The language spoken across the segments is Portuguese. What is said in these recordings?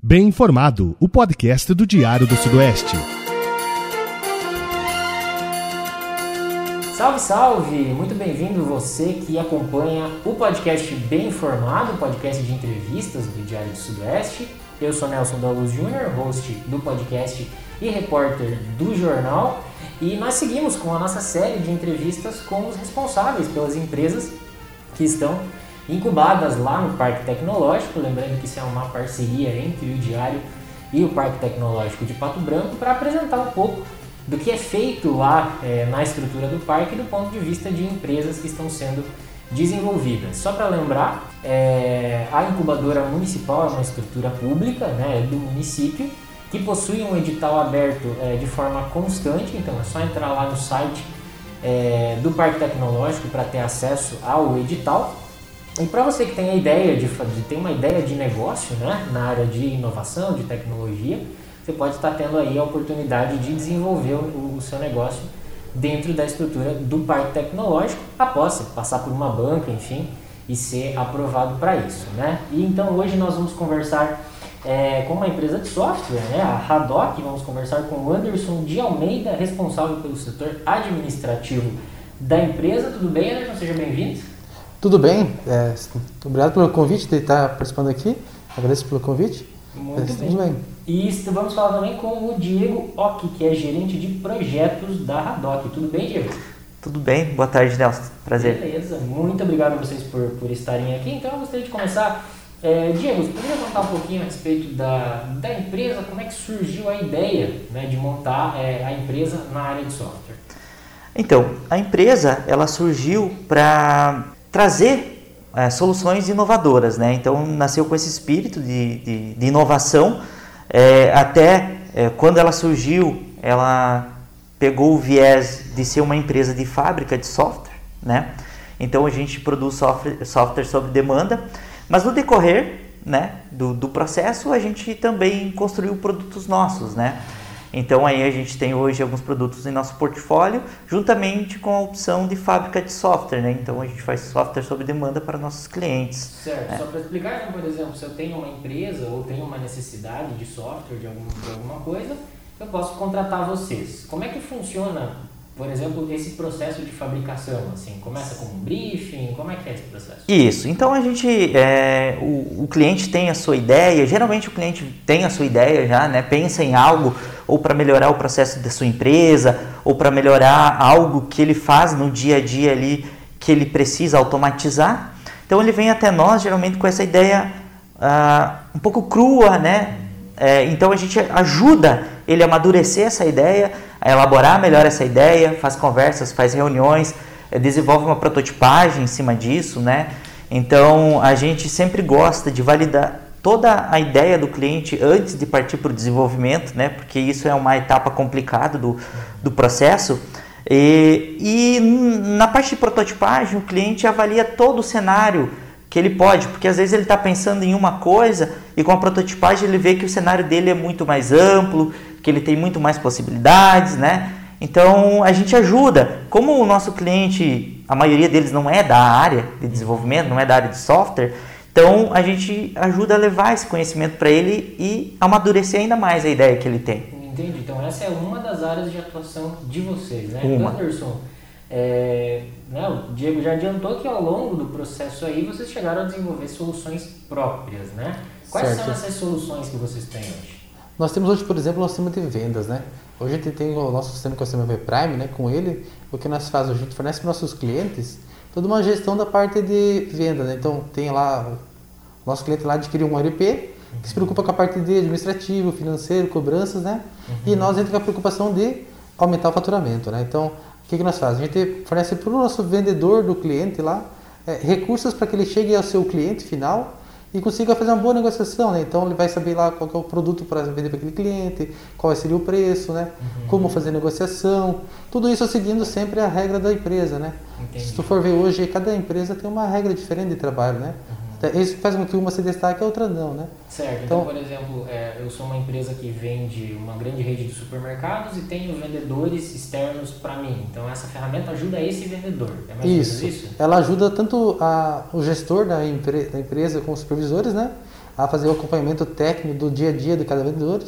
Bem Informado, o podcast do Diário do Sudoeste. Salve, salve! Muito bem-vindo você que acompanha o podcast Bem Informado, podcast de entrevistas do Diário do Sudoeste. Eu sou Nelson Luz Júnior, host do podcast e repórter do jornal. E nós seguimos com a nossa série de entrevistas com os responsáveis pelas empresas que estão incubadas lá no Parque Tecnológico. Lembrando que isso é uma parceria entre o Diário e o Parque Tecnológico de Pato Branco para apresentar um pouco do que é feito lá é, na estrutura do parque do ponto de vista de empresas que estão sendo desenvolvidas. Só para lembrar, é, a incubadora municipal é uma estrutura pública né, do município que possui um edital aberto é, de forma constante, então é só entrar lá no site é, do Parque Tecnológico para ter acesso ao edital. E para você que tem a ideia de, de ter uma ideia de negócio né, na área de inovação, de tecnologia, você pode estar tendo aí a oportunidade de desenvolver o, o seu negócio dentro da estrutura do parque tecnológico, após passar por uma banca, enfim, e ser aprovado para isso, né? E então hoje nós vamos conversar é, com uma empresa de software, né, a Haddock, vamos conversar com o Anderson de Almeida, responsável pelo setor administrativo da empresa. Tudo bem, Anderson? Seja bem-vindo. Tudo bem, é, obrigado pelo convite de estar participando aqui, agradeço pelo convite. Muito é, bem. bem. E vamos falar também com o Diego Ock, que é gerente de projetos da Haddock. Tudo bem, Diego? Tudo bem, boa tarde, Nelson. Prazer. Beleza, muito obrigado a vocês por, por estarem aqui. Então eu gostaria de começar. É, Diego, você poderia contar um pouquinho a respeito da, da empresa, como é que surgiu a ideia né, de montar é, a empresa na área de software? Então, a empresa ela surgiu para trazer é, soluções inovadoras, né? Então nasceu com esse espírito de, de, de inovação é, até é, quando ela surgiu, ela pegou o viés de ser uma empresa de fábrica de software, né? Então a gente produz software, software sob demanda, mas no decorrer né, do, do processo a gente também construiu produtos nossos, né? Então aí a gente tem hoje alguns produtos em nosso portfólio, juntamente com a opção de fábrica de software, né? Então a gente faz software sob demanda para nossos clientes. Certo. Né? Só para explicar, então, por exemplo, se eu tenho uma empresa ou tenho uma necessidade de software de, algum, de alguma coisa, eu posso contratar vocês. Como é que funciona por exemplo, esse processo de fabricação, assim, começa com um briefing, como é que é esse processo? Isso, então a gente, é, o, o, cliente tem a sua ideia, geralmente o cliente tem a sua ideia já, né, pensa em algo ou para melhorar o processo da sua empresa, ou para melhorar algo que ele faz no dia a dia ali, que ele precisa automatizar, então ele vem até nós geralmente com essa ideia uh, um pouco crua, né, é, então a gente ajuda ele amadurecer essa ideia, elaborar melhor essa ideia, faz conversas, faz reuniões, é, desenvolve uma prototipagem em cima disso, né? Então a gente sempre gosta de validar toda a ideia do cliente antes de partir para o desenvolvimento, né? Porque isso é uma etapa complicada do, do processo. E, e na parte de prototipagem, o cliente avalia todo o cenário que ele pode, porque às vezes ele está pensando em uma coisa e com a prototipagem ele vê que o cenário dele é muito mais amplo, que ele tem muito mais possibilidades, né? Então a gente ajuda. Como o nosso cliente, a maioria deles não é da área de desenvolvimento, não é da área de software, então a gente ajuda a levar esse conhecimento para ele e amadurecer ainda mais a ideia que ele tem. Entendi. Então essa é uma das áreas de atuação de vocês, né? Uma. Anderson, é, né, o Diego já adiantou que ao longo do processo aí vocês chegaram a desenvolver soluções próprias, né? Quais certo. são essas soluções que vocês têm hoje? Nós temos hoje, por exemplo, o nosso sistema de vendas, né? Hoje a gente tem o nosso sistema que é o sistema Prime, né? Com ele, o que nós fazemos? A gente fornece para nossos clientes toda uma gestão da parte de venda, né? Então tem lá, o nosso cliente lá adquiriu um ERP, que se preocupa com a parte de administrativo, financeiro, cobranças, né? Uhum. E nós entramos com a preocupação de aumentar o faturamento, né? Então, o que, que nós fazemos? A gente fornece para o nosso vendedor do cliente lá é, recursos para que ele chegue ao seu cliente final e consiga fazer uma boa negociação, né? Então ele vai saber lá qual é o produto para vender para aquele cliente, qual seria o preço, né? Uhum. Como fazer negociação, tudo isso seguindo sempre a regra da empresa, né? Entendi. Se tu for ver hoje, cada empresa tem uma regra diferente de trabalho, né? Uhum. Isso faz com que uma se destaque e a outra não, né? Certo. Então, então por exemplo, é, eu sou uma empresa que vende uma grande rede de supermercados e tenho vendedores externos para mim. Então, essa ferramenta ajuda esse vendedor. É mais isso. isso? Ela ajuda tanto a, o gestor da, empre, da empresa com os supervisores, né? a fazer o acompanhamento técnico do dia a dia de cada vendedor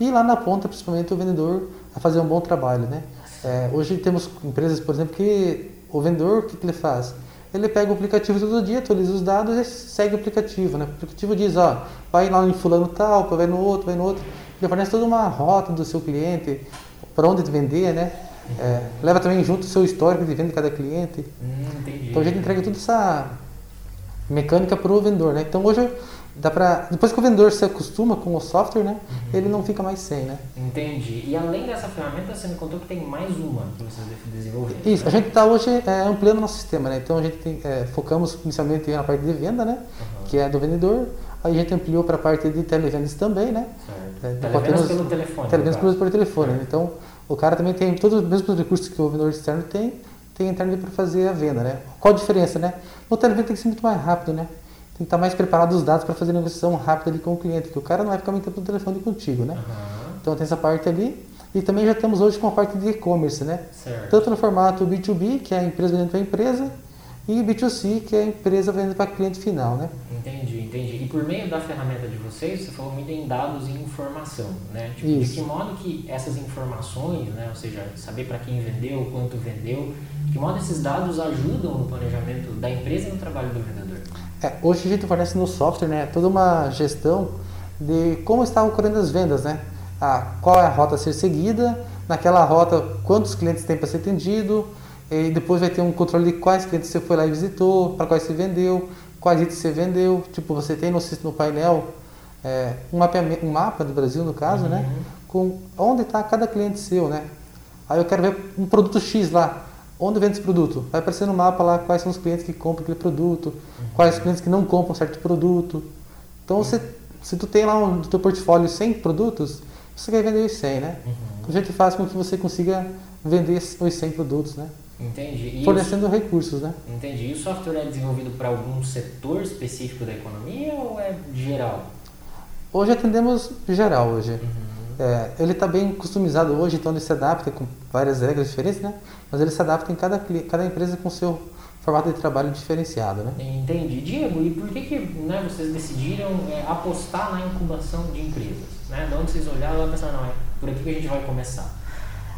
e lá na ponta, principalmente, o vendedor a fazer um bom trabalho, né? É, hoje temos empresas, por exemplo, que o vendedor, o que, que ele faz? Ele pega o aplicativo todo dia, atualiza os dados e segue o aplicativo, né? O aplicativo diz, ó, vai lá em fulano tal, vai no outro, vai no outro. Ele fornece toda uma rota do seu cliente, para onde vender, né? É, leva também junto o seu histórico de venda de cada cliente. Hum. Então a gente entrega toda essa mecânica para o vendedor, né? Então hoje dá para depois que o vendedor se acostuma com o software, né? Uhum. Ele não fica mais sem, né? Entendi. E além dessa ferramenta, você me contou que tem mais uma que vocês desenvolveram. Isso. Né? A gente está hoje é, ampliando o nosso sistema, né? Então a gente tem, é, focamos inicialmente na parte de venda, né? Uhum. Que é do vendedor. Aí a gente ampliou para a parte de televendas também, né? Certo. É, televendas pelo telefone. Televendas pelo, pelo telefone. Né? Então o cara também tem todos os mesmos recursos que o vendedor externo tem, tem interno para fazer a venda, né? Qual a diferença, né? No televenda tem que ser muito mais rápido, né? Tem que estar mais preparado os dados para fazer negociação rápida ali com o cliente, que o cara não vai ficar muito tempo no telefone contigo, né? Uhum. Então tem essa parte ali. E também já estamos hoje com a parte de e-commerce, né? Certo. Tanto no formato B2B, que é a empresa vendendo para a empresa, e B2C, que é a empresa vendendo para cliente final, né? Entendi, entendi. E por meio da ferramenta de vocês, você falou muito em dados e informação, né? Tipo, de que modo que essas informações, né? Ou seja, saber para quem vendeu, quanto vendeu, de que modo esses dados ajudam no planejamento da empresa e no trabalho do vendedor? É, hoje a gente fornece no software né, toda uma gestão de como estão ocorrendo as vendas, né? Ah, qual é a rota a ser seguida, naquela rota quantos clientes tem para ser atendido, e depois vai ter um controle de quais clientes você foi lá e visitou, para quais você vendeu, quais itens você vendeu. Tipo, você tem no, no painel é, um, mapeamento, um mapa do Brasil, no caso, né? uhum. né? Com onde está cada cliente seu, né? Aí eu quero ver um produto X lá. Onde vende esse produto? Vai aparecer no mapa lá quais são os clientes que compram aquele produto, uhum. quais os clientes que não compram certo produto. Então, uhum. você, se tu tem lá um, no teu portfólio 100 produtos, você quer vender os 100, né? Uhum. O jeito faz com que você consiga vender os 100 produtos, né? Entendi. E Fornecendo os, recursos, né? Entendi. E o software é desenvolvido para algum setor específico da economia ou é geral? Hoje atendemos geral hoje. Uhum. É, ele está bem customizado hoje, então ele se adapta com várias regras diferentes, né? Mas ele se adapta em cada, cada empresa com seu formato de trabalho diferenciado, né? Entendi. Diego, e por que, que né, vocês decidiram é, apostar na incubação de empresas? Né? De onde vocês olharam e pensaram, não, é por aqui que a gente vai começar?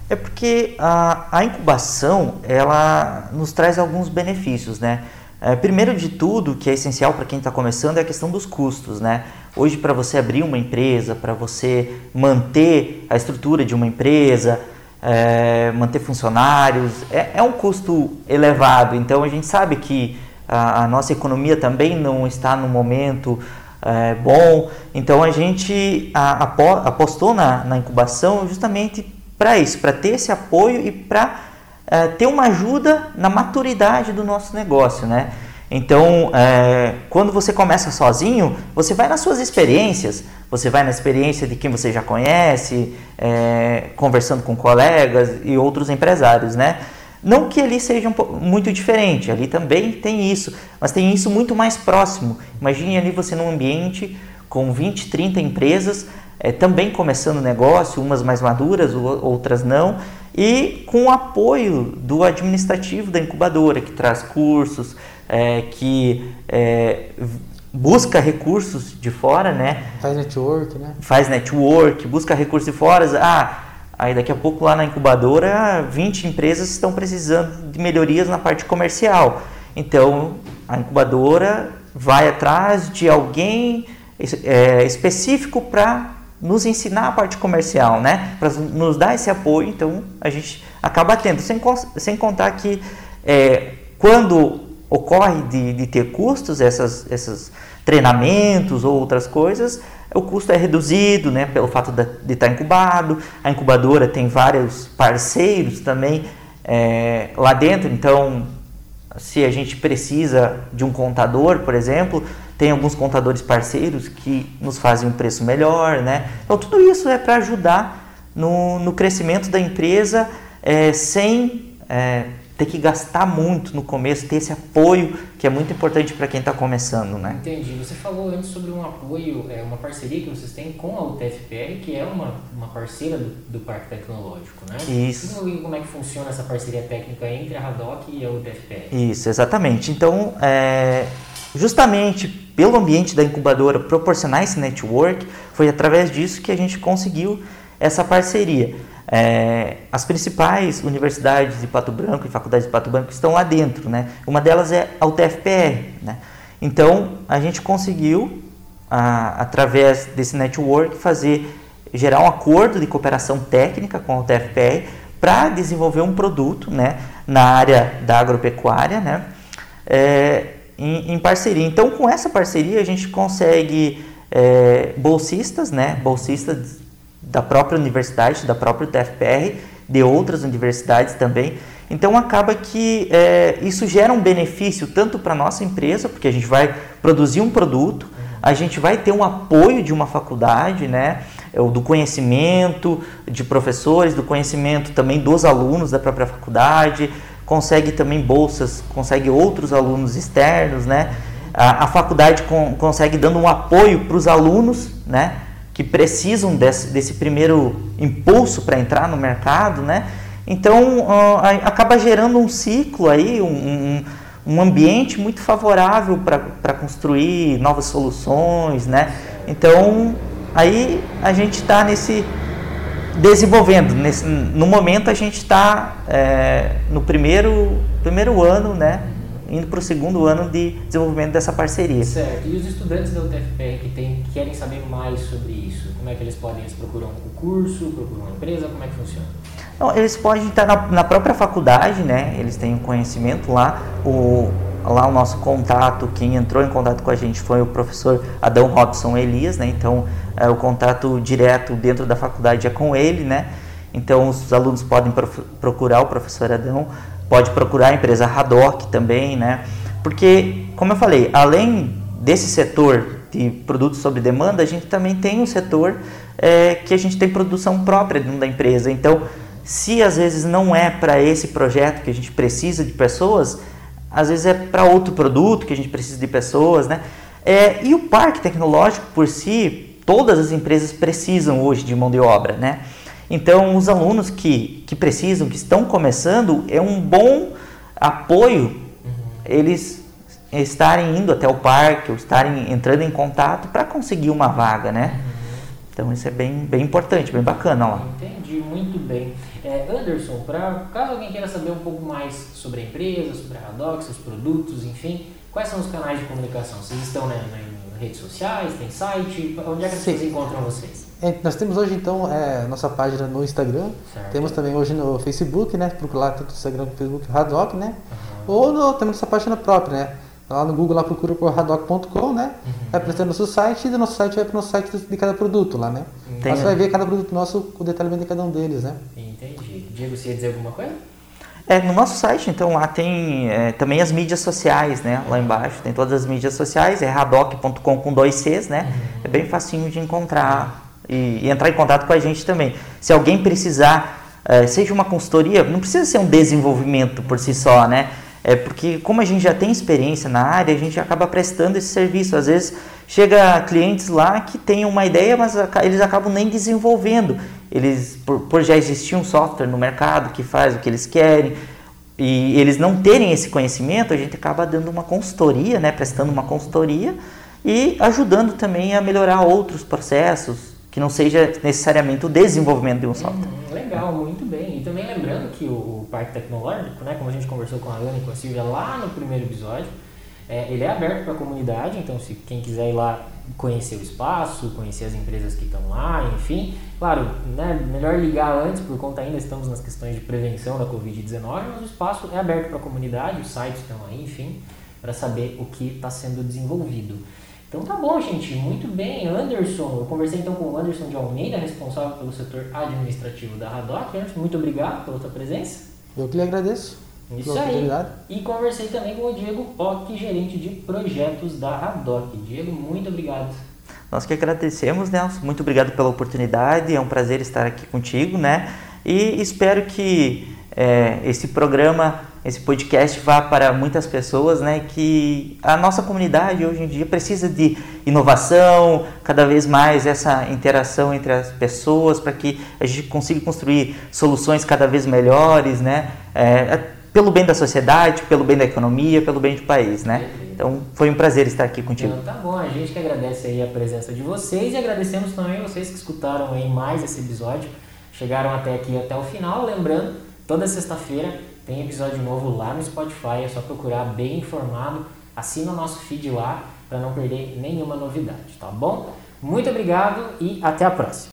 É porque a, a incubação, ela nos traz alguns benefícios, né? É, primeiro de tudo, que é essencial para quem está começando, é a questão dos custos, né? Hoje, para você abrir uma empresa, para você manter a estrutura de uma empresa, é, manter funcionários, é, é, um custo elevado. Então, a gente sabe que a, a nossa economia também não está no momento é, bom. Então, a gente a, a, apostou na, na incubação justamente para isso, para ter esse apoio e para é, ter uma ajuda na maturidade do nosso negócio, né? Então, é, quando você começa sozinho, você vai nas suas experiências, você vai na experiência de quem você já conhece, é, conversando com colegas e outros empresários, né? Não que ali seja um, muito diferente, ali também tem isso, mas tem isso muito mais próximo. Imagine ali você num ambiente com 20, 30 empresas, é, também começando negócio, umas mais maduras, outras não, e com o apoio do administrativo da incubadora, que traz cursos, é, que é, busca recursos de fora, né? Faz network, né? Faz network, busca recursos de fora. Ah, aí daqui a pouco lá na incubadora, 20 empresas estão precisando de melhorias na parte comercial. Então, a incubadora vai atrás de alguém é, específico para nos ensinar a parte comercial, né? Para nos dar esse apoio, então a gente acaba tendo, sem, sem contar que é, quando ocorre de, de ter custos, essas, esses treinamentos ou outras coisas, o custo é reduzido, né? Pelo fato de, estar incubado, a incubadora tem vários parceiros também é, lá dentro, então se a gente precisa de um contador, por exemplo, tem alguns contadores parceiros que nos fazem um preço melhor, né? Então tudo isso é para ajudar no, no crescimento da empresa é, sem é, ter que gastar muito no começo, ter esse apoio que é muito importante para quem está começando, né? Entendi. Você falou antes sobre um apoio, é, uma parceria que vocês têm com a UTFPR, que é uma, uma parceira do, do Parque Tecnológico, né? Isso. E como é que funciona essa parceria técnica entre a Radoc e a UTFPR? Isso, exatamente. Então, é, justamente pelo ambiente da incubadora proporcionar esse network, foi através disso que a gente conseguiu essa parceria. É, as principais universidades de Pato Branco e faculdades de Pato Branco estão lá dentro, né? Uma delas é a UTFPR, né? Então a gente conseguiu, a, através desse network, fazer gerar um acordo de cooperação técnica com a UTFPR para desenvolver um produto, né? Na área da agropecuária, né? É, em, em, parceria. Então, com essa parceria, a gente consegue é, bolsistas, né? Bolsistas da própria universidade, da própria UTFPR, de outras universidades também. Então acaba que é, isso gera um benefício tanto para a nossa empresa, porque a gente vai produzir um produto, a gente vai ter um apoio de uma faculdade, né, do conhecimento de professores, do conhecimento também dos alunos da própria faculdade, consegue também bolsas, consegue outros alunos externos, né, a, a faculdade com, consegue dando um apoio para os alunos, né, que precisam desse, desse primeiro impulso para entrar no mercado, né? Então uh, acaba gerando um ciclo aí, um, um, um ambiente muito favorável para construir novas soluções, né? Então aí a gente está nesse desenvolvendo, nesse, no momento a gente está é, no primeiro primeiro ano, né? indo para o segundo ano de desenvolvimento dessa parceria. Certo. E os estudantes da UTFPR que tem, querem saber mais sobre isso, como é que eles podem? Eles procuram um curso, procuram uma empresa, como é que funciona? Não, eles podem estar na, na, própria faculdade, né? Eles têm um conhecimento lá. O, lá o nosso contato, quem entrou em contato com a gente foi o professor Adão Robson Elias, né? Então, é, o contato direto dentro da faculdade é com ele, né? Então, os alunos podem procurar o professor Adão pode procurar a empresa Haddock também, né? Porque, como eu falei, além desse setor de produtos sob demanda, a gente também tem um setor é, que a gente tem produção própria dentro da empresa. Então, se às vezes não é para esse projeto que a gente precisa de pessoas, às vezes é para outro produto que a gente precisa de pessoas, né? É, e o parque tecnológico por si, todas as empresas precisam hoje de mão de obra, né? Então, os alunos que, que precisam, que estão começando, é um bom apoio uhum. eles estarem indo até o parque ou estarem entrando em contato para conseguir uma vaga, né? Uhum. Então, isso é bem, bem importante, bem bacana lá. Entendi, muito bem. É, Anderson, pra, caso alguém queira saber um pouco mais sobre a empresa, sobre a Radox, seus produtos, enfim, quais são os canais de comunicação? Vocês estão né, em redes sociais, tem site? Onde é que vocês encontram vocês? É, nós temos hoje então é, nossa página no Instagram, certo. temos também hoje no Facebook, né? Procurar tanto o Instagram quanto o Facebook Radoc, né? Uhum. Ou no, temos nossa página própria, né? Lá no Google lá procura por radoc.com, né? Uhum. Vai aparecer nosso site e do nosso site vai para o nosso site de cada produto lá, né? Entendi. Você vai ver cada produto nosso, o detalhamento de cada um deles, né? Entendi. Diego, você ia dizer alguma coisa? É, no nosso site, então, lá tem é, também as mídias sociais, né? Lá embaixo tem todas as mídias sociais, é radoc.com com dois Cs, né? Uhum. É bem facinho de encontrar e, e, entrar em contato com a gente também. Se alguém precisar, é, seja uma consultoria, não precisa ser um desenvolvimento por si só, né? É porque como a gente já tem experiência na área, a gente acaba prestando esse serviço. Às vezes chega clientes lá que têm uma ideia, mas eles acabam nem desenvolvendo. Eles, por, por já existir um software no mercado que faz o que eles querem, e eles não terem esse conhecimento, a gente acaba dando uma consultoria, né, prestando uma consultoria e ajudando também a melhorar outros processos, que não seja necessariamente o desenvolvimento de um software. Legal, muito bem. E também lembrando que o, o, Parque Tecnológico, né, como a gente conversou com a Ana e com a Silvia lá no primeiro episódio, é, ele é aberto para a comunidade, então se quem quiser ir lá conhecer o espaço, conhecer as empresas que estão lá, enfim, claro, né, melhor ligar antes, por conta ainda estamos nas questões de prevenção da Covid-19, mas o espaço é aberto para a comunidade, os sites estão aí, enfim, para saber o que está sendo desenvolvido. Então tá bom, gente, muito bem. Anderson, eu conversei então com o Anderson de Almeida, responsável pelo setor administrativo da Radoc. Anderson, muito obrigado pela tua presença. Eu que lhe agradeço. Isso aí. E conversei também com o Diego Pock, gerente de projetos da Radoc. Diego, muito obrigado. Nós que agradecemos, Nelson. Muito obrigado pela oportunidade. É um prazer estar aqui contigo, né? E espero que é, esse programa esse podcast vá para muitas pessoas, né, que a nossa comunidade hoje em dia precisa de inovação, cada vez mais essa interação entre as pessoas para que a gente consiga construir soluções cada vez melhores, né, é, pelo bem da sociedade, pelo bem da economia, pelo bem do país, né? Então foi um prazer estar aqui contigo. Então tá bom, a gente que agradece aí a presença de vocês e agradecemos também vocês que escutaram aí mais esse episódio, chegaram até aqui até o final, lembrando, toda sexta-feira tem episódio novo lá no Spotify, é só procurar bem informado, assina o nosso feed lá para não perder nenhuma novidade, tá bom? Muito obrigado e até a próxima.